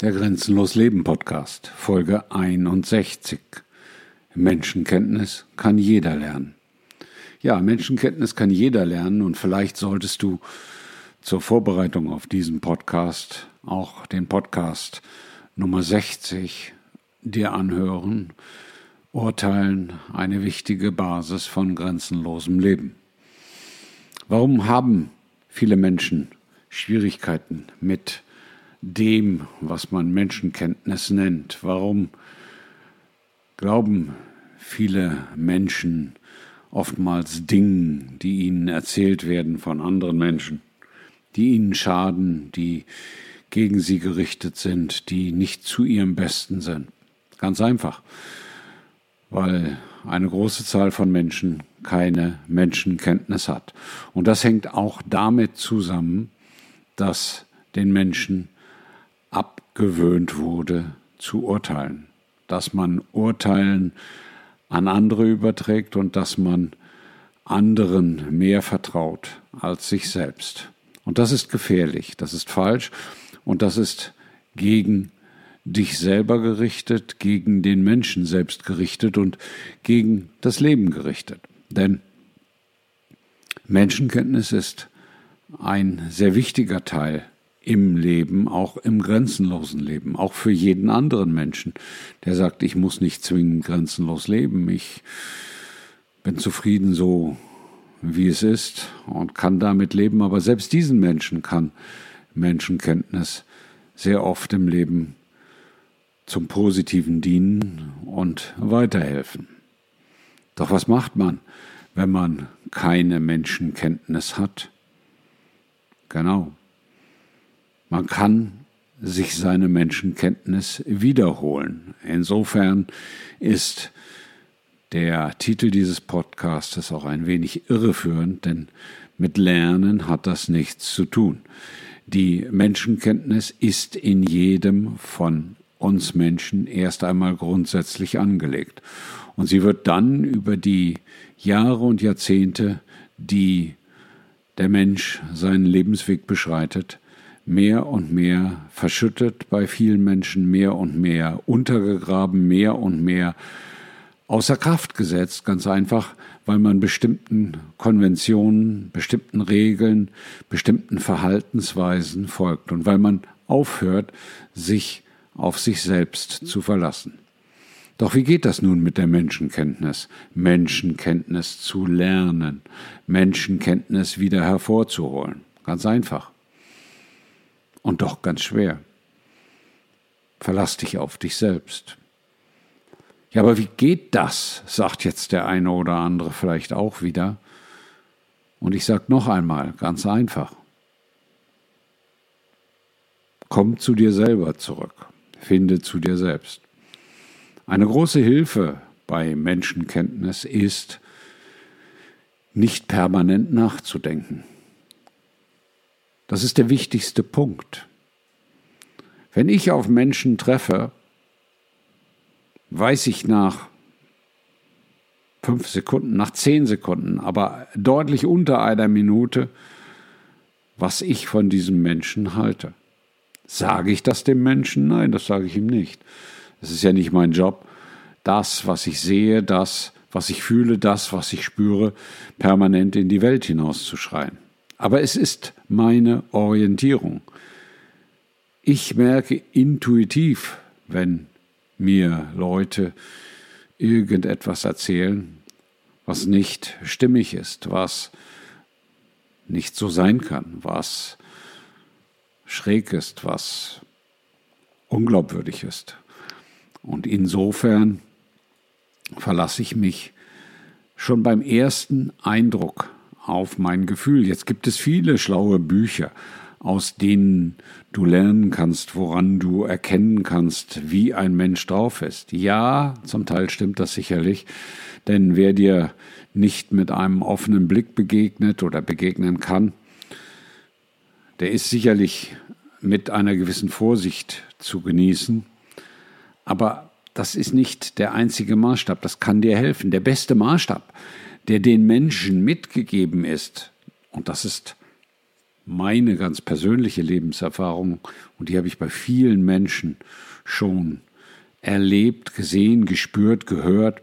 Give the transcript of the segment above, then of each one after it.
Der Grenzenlos Leben Podcast, Folge 61. Menschenkenntnis kann jeder lernen. Ja, Menschenkenntnis kann jeder lernen und vielleicht solltest du zur Vorbereitung auf diesen Podcast auch den Podcast Nummer 60 dir anhören. Urteilen eine wichtige Basis von grenzenlosem Leben. Warum haben viele Menschen Schwierigkeiten mit dem, was man Menschenkenntnis nennt. Warum glauben viele Menschen oftmals Dingen, die ihnen erzählt werden von anderen Menschen, die ihnen schaden, die gegen sie gerichtet sind, die nicht zu ihrem Besten sind? Ganz einfach, weil eine große Zahl von Menschen keine Menschenkenntnis hat. Und das hängt auch damit zusammen, dass den Menschen abgewöhnt wurde zu urteilen, dass man Urteilen an andere überträgt und dass man anderen mehr vertraut als sich selbst. Und das ist gefährlich, das ist falsch und das ist gegen dich selber gerichtet, gegen den Menschen selbst gerichtet und gegen das Leben gerichtet. Denn Menschenkenntnis ist ein sehr wichtiger Teil im Leben, auch im grenzenlosen Leben, auch für jeden anderen Menschen, der sagt, ich muss nicht zwingend grenzenlos leben, ich bin zufrieden so, wie es ist und kann damit leben, aber selbst diesen Menschen kann Menschenkenntnis sehr oft im Leben zum Positiven dienen und weiterhelfen. Doch was macht man, wenn man keine Menschenkenntnis hat? Genau, man kann sich seine Menschenkenntnis wiederholen. Insofern ist der Titel dieses Podcastes auch ein wenig irreführend, denn mit Lernen hat das nichts zu tun. Die Menschenkenntnis ist in jedem von uns Menschen erst einmal grundsätzlich angelegt. Und sie wird dann über die Jahre und Jahrzehnte, die der Mensch seinen Lebensweg beschreitet, mehr und mehr verschüttet bei vielen Menschen, mehr und mehr untergegraben, mehr und mehr außer Kraft gesetzt, ganz einfach, weil man bestimmten Konventionen, bestimmten Regeln, bestimmten Verhaltensweisen folgt und weil man aufhört, sich auf sich selbst zu verlassen. Doch wie geht das nun mit der Menschenkenntnis? Menschenkenntnis zu lernen, Menschenkenntnis wieder hervorzuholen. Ganz einfach und doch ganz schwer. Verlass dich auf dich selbst. Ja, aber wie geht das? sagt jetzt der eine oder andere vielleicht auch wieder. Und ich sage noch einmal, ganz einfach. Komm zu dir selber zurück. Finde zu dir selbst. Eine große Hilfe bei Menschenkenntnis ist, nicht permanent nachzudenken. Das ist der wichtigste Punkt. Wenn ich auf Menschen treffe, weiß ich nach fünf Sekunden, nach zehn Sekunden, aber deutlich unter einer Minute, was ich von diesem Menschen halte. Sage ich das dem Menschen? Nein, das sage ich ihm nicht. Es ist ja nicht mein Job, das, was ich sehe, das, was ich fühle, das, was ich spüre, permanent in die Welt hinauszuschreien. Aber es ist meine Orientierung. Ich merke intuitiv, wenn mir Leute irgendetwas erzählen, was nicht stimmig ist, was nicht so sein kann, was schräg ist, was unglaubwürdig ist. Und insofern verlasse ich mich schon beim ersten Eindruck auf mein Gefühl. Jetzt gibt es viele schlaue Bücher, aus denen du lernen kannst, woran du erkennen kannst, wie ein Mensch drauf ist. Ja, zum Teil stimmt das sicherlich, denn wer dir nicht mit einem offenen Blick begegnet oder begegnen kann, der ist sicherlich mit einer gewissen Vorsicht zu genießen. Aber das ist nicht der einzige Maßstab, das kann dir helfen. Der beste Maßstab der den Menschen mitgegeben ist, und das ist meine ganz persönliche Lebenserfahrung und die habe ich bei vielen Menschen schon erlebt, gesehen, gespürt, gehört.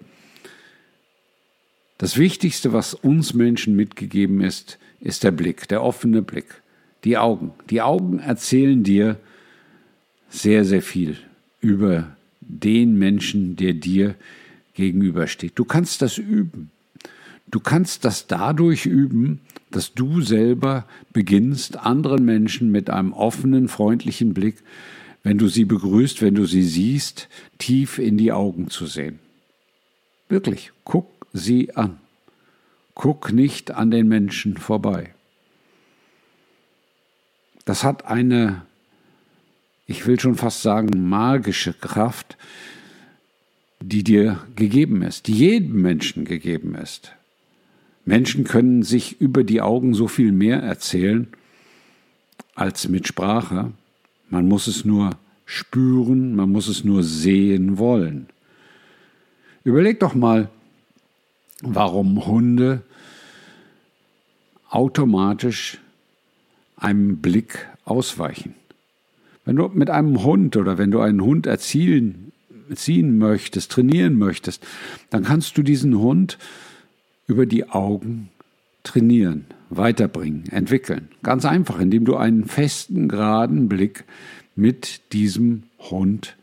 Das Wichtigste, was uns Menschen mitgegeben ist, ist der Blick, der offene Blick, die Augen. Die Augen erzählen dir sehr, sehr viel über den Menschen, der dir gegenübersteht. Du kannst das üben. Du kannst das dadurch üben, dass du selber beginnst, anderen Menschen mit einem offenen, freundlichen Blick, wenn du sie begrüßt, wenn du sie siehst, tief in die Augen zu sehen. Wirklich, guck sie an. Guck nicht an den Menschen vorbei. Das hat eine, ich will schon fast sagen, magische Kraft, die dir gegeben ist, die jedem Menschen gegeben ist. Menschen können sich über die Augen so viel mehr erzählen als mit Sprache. Man muss es nur spüren, man muss es nur sehen wollen. Überleg doch mal, warum Hunde automatisch einem Blick ausweichen. Wenn du mit einem Hund oder wenn du einen Hund erzielen, erziehen möchtest, trainieren möchtest, dann kannst du diesen Hund über die Augen trainieren, weiterbringen, entwickeln. Ganz einfach, indem du einen festen, geraden Blick mit diesem Hund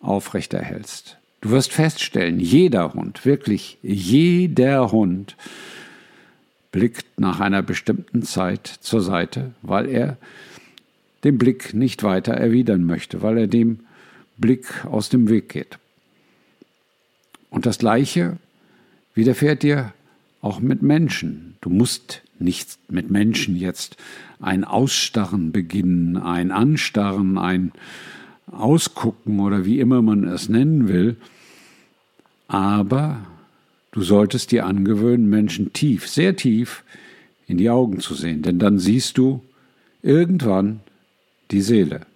aufrechterhältst. Du wirst feststellen, jeder Hund, wirklich jeder Hund, blickt nach einer bestimmten Zeit zur Seite, weil er den Blick nicht weiter erwidern möchte, weil er dem Blick aus dem Weg geht. Und das Gleiche widerfährt dir auch mit Menschen. Du musst nicht mit Menschen jetzt ein Ausstarren beginnen, ein Anstarren, ein Ausgucken oder wie immer man es nennen will. Aber du solltest dir angewöhnen, Menschen tief, sehr tief in die Augen zu sehen, denn dann siehst du irgendwann die Seele.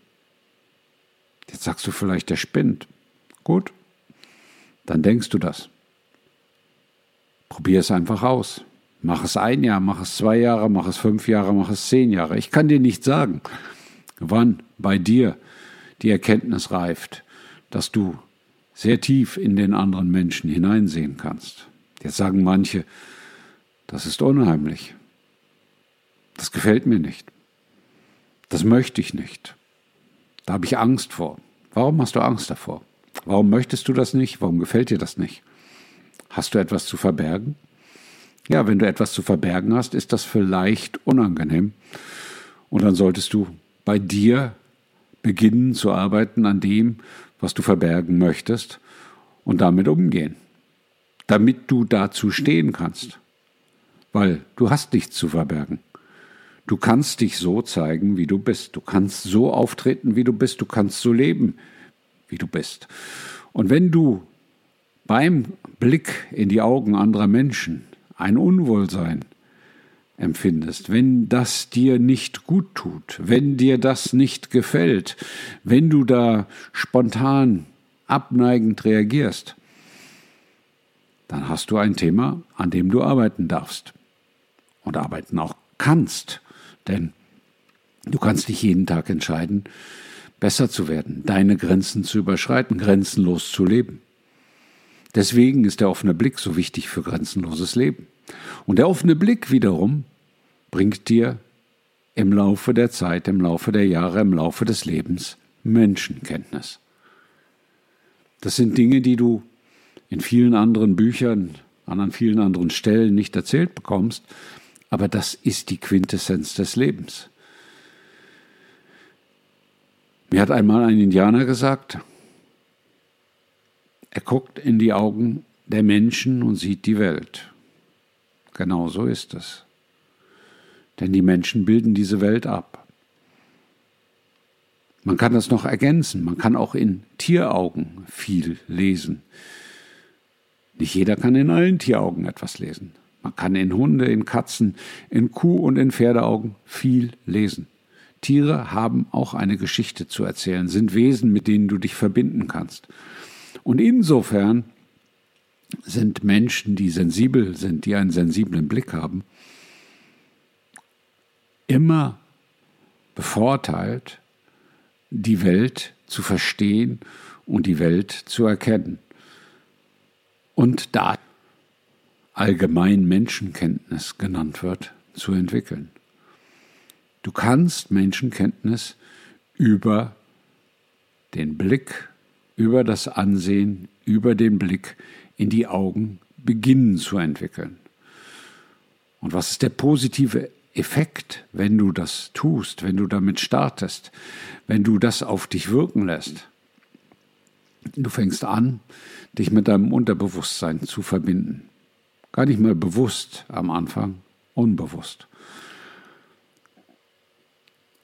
Jetzt sagst du vielleicht, der spinnt. Gut, dann denkst du das. Probier es einfach aus. Mach es ein Jahr, mach es zwei Jahre, mach es fünf Jahre, mach es zehn Jahre. Ich kann dir nicht sagen, wann bei dir die Erkenntnis reift, dass du sehr tief in den anderen Menschen hineinsehen kannst. Jetzt sagen manche, das ist unheimlich. Das gefällt mir nicht. Das möchte ich nicht. Da habe ich Angst vor. Warum hast du Angst davor? Warum möchtest du das nicht? Warum gefällt dir das nicht? Hast du etwas zu verbergen? Ja, wenn du etwas zu verbergen hast, ist das vielleicht unangenehm. Und dann solltest du bei dir beginnen zu arbeiten an dem, was du verbergen möchtest und damit umgehen, damit du dazu stehen kannst. Weil du hast nichts zu verbergen. Du kannst dich so zeigen, wie du bist. Du kannst so auftreten, wie du bist. Du kannst so leben, wie du bist. Und wenn du beim Blick in die Augen anderer Menschen ein Unwohlsein empfindest, wenn das dir nicht gut tut, wenn dir das nicht gefällt, wenn du da spontan abneigend reagierst, dann hast du ein Thema, an dem du arbeiten darfst und arbeiten auch kannst, denn du kannst dich jeden Tag entscheiden, besser zu werden, deine Grenzen zu überschreiten, grenzenlos zu leben. Deswegen ist der offene Blick so wichtig für grenzenloses Leben. Und der offene Blick wiederum bringt dir im Laufe der Zeit, im Laufe der Jahre, im Laufe des Lebens Menschenkenntnis. Das sind Dinge, die du in vielen anderen Büchern, an vielen anderen Stellen nicht erzählt bekommst, aber das ist die Quintessenz des Lebens. Mir hat einmal ein Indianer gesagt, er guckt in die Augen der Menschen und sieht die Welt. Genau so ist es. Denn die Menschen bilden diese Welt ab. Man kann das noch ergänzen. Man kann auch in Tieraugen viel lesen. Nicht jeder kann in allen Tieraugen etwas lesen. Man kann in Hunde, in Katzen, in Kuh- und in Pferdeaugen viel lesen. Tiere haben auch eine Geschichte zu erzählen, sind Wesen, mit denen du dich verbinden kannst. Und insofern sind Menschen, die sensibel sind, die einen sensiblen Blick haben, immer bevorteilt, die Welt zu verstehen und die Welt zu erkennen. Und da allgemein Menschenkenntnis genannt wird, zu entwickeln. Du kannst Menschenkenntnis über den Blick, über das Ansehen, über den Blick in die Augen beginnen zu entwickeln. Und was ist der positive Effekt, wenn du das tust, wenn du damit startest, wenn du das auf dich wirken lässt? Du fängst an, dich mit deinem Unterbewusstsein zu verbinden. Gar nicht mal bewusst am Anfang, unbewusst.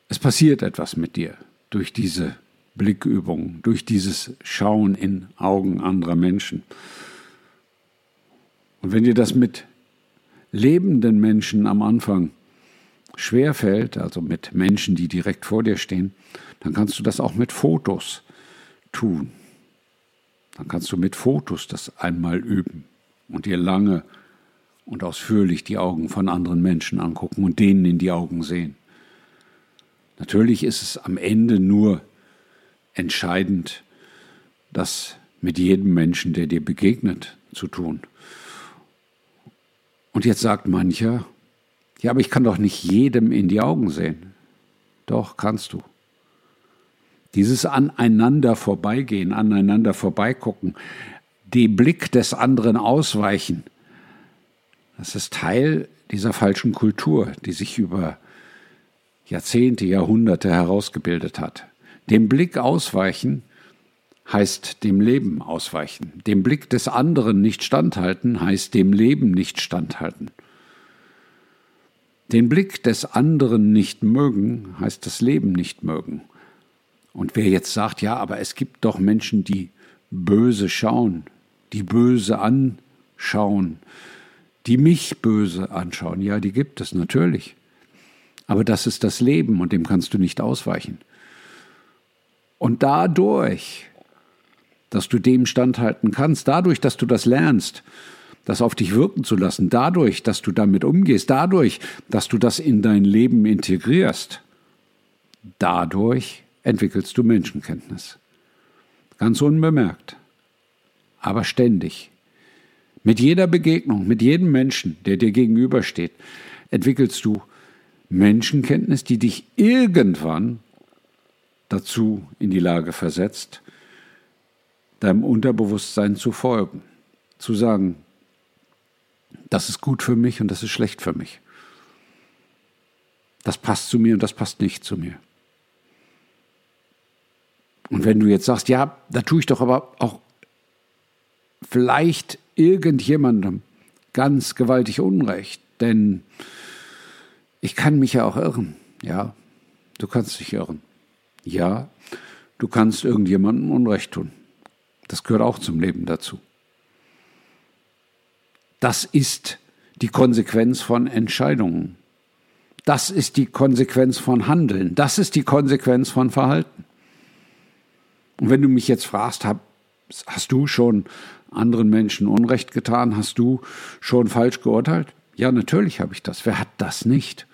Es passiert etwas mit dir durch diese Blickübung, durch dieses Schauen in Augen anderer Menschen. Und wenn dir das mit lebenden Menschen am Anfang schwerfällt, also mit Menschen, die direkt vor dir stehen, dann kannst du das auch mit Fotos tun. Dann kannst du mit Fotos das einmal üben und dir lange und ausführlich die Augen von anderen Menschen angucken und denen in die Augen sehen. Natürlich ist es am Ende nur entscheidend, das mit jedem Menschen, der dir begegnet, zu tun. Und jetzt sagt mancher, ja, aber ich kann doch nicht jedem in die Augen sehen. Doch, kannst du. Dieses aneinander vorbeigehen, aneinander vorbeigucken, dem Blick des anderen ausweichen, das ist Teil dieser falschen Kultur, die sich über Jahrzehnte, Jahrhunderte herausgebildet hat. Dem Blick ausweichen heißt dem Leben ausweichen. Dem Blick des anderen nicht standhalten heißt dem Leben nicht standhalten. Den Blick des anderen nicht mögen heißt das Leben nicht mögen. Und wer jetzt sagt, ja, aber es gibt doch Menschen, die böse schauen, die böse anschauen, die mich böse anschauen, ja, die gibt es natürlich. Aber das ist das Leben und dem kannst du nicht ausweichen. Und dadurch dass du dem standhalten kannst, dadurch, dass du das lernst, das auf dich wirken zu lassen, dadurch, dass du damit umgehst, dadurch, dass du das in dein Leben integrierst, dadurch entwickelst du Menschenkenntnis. Ganz unbemerkt, aber ständig. Mit jeder Begegnung, mit jedem Menschen, der dir gegenübersteht, entwickelst du Menschenkenntnis, die dich irgendwann dazu in die Lage versetzt, deinem Unterbewusstsein zu folgen, zu sagen, das ist gut für mich und das ist schlecht für mich. Das passt zu mir und das passt nicht zu mir. Und wenn du jetzt sagst, ja, da tue ich doch aber auch vielleicht irgendjemandem ganz gewaltig Unrecht, denn ich kann mich ja auch irren. Ja, du kannst dich irren. Ja, du kannst irgendjemandem Unrecht tun. Das gehört auch zum Leben dazu. Das ist die Konsequenz von Entscheidungen. Das ist die Konsequenz von Handeln. Das ist die Konsequenz von Verhalten. Und wenn du mich jetzt fragst, hast du schon anderen Menschen Unrecht getan? Hast du schon falsch geurteilt? Ja, natürlich habe ich das. Wer hat das nicht?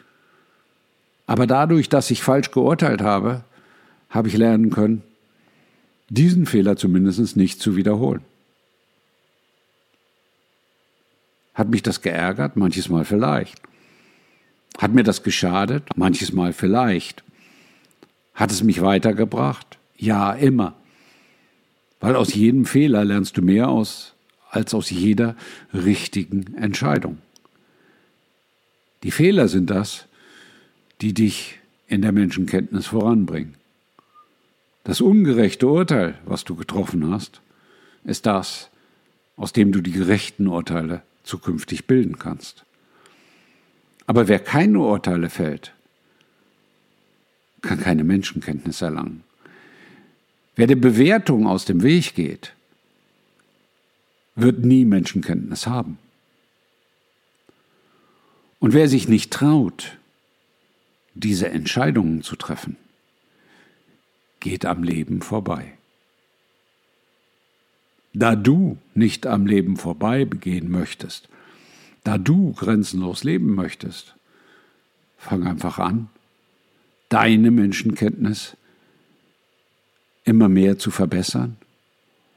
Aber dadurch, dass ich falsch geurteilt habe, habe ich lernen können, diesen Fehler zumindest nicht zu wiederholen. Hat mich das geärgert? Manches Mal vielleicht. Hat mir das geschadet? Manches Mal vielleicht. Hat es mich weitergebracht? Ja, immer. Weil aus jedem Fehler lernst du mehr aus als aus jeder richtigen Entscheidung. Die Fehler sind das, die dich in der Menschenkenntnis voranbringen. Das ungerechte Urteil, was du getroffen hast, ist das, aus dem du die gerechten Urteile zukünftig bilden kannst. Aber wer keine Urteile fällt, kann keine Menschenkenntnis erlangen. Wer der Bewertung aus dem Weg geht, wird nie Menschenkenntnis haben. Und wer sich nicht traut, diese Entscheidungen zu treffen, geht am Leben vorbei. Da du nicht am Leben vorbei begehen möchtest, da du grenzenlos leben möchtest, fang einfach an, deine Menschenkenntnis immer mehr zu verbessern?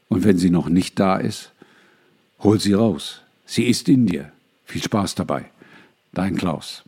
Und wenn sie noch nicht da ist, hol sie raus. Sie ist in dir. Viel Spaß dabei. Dein Klaus.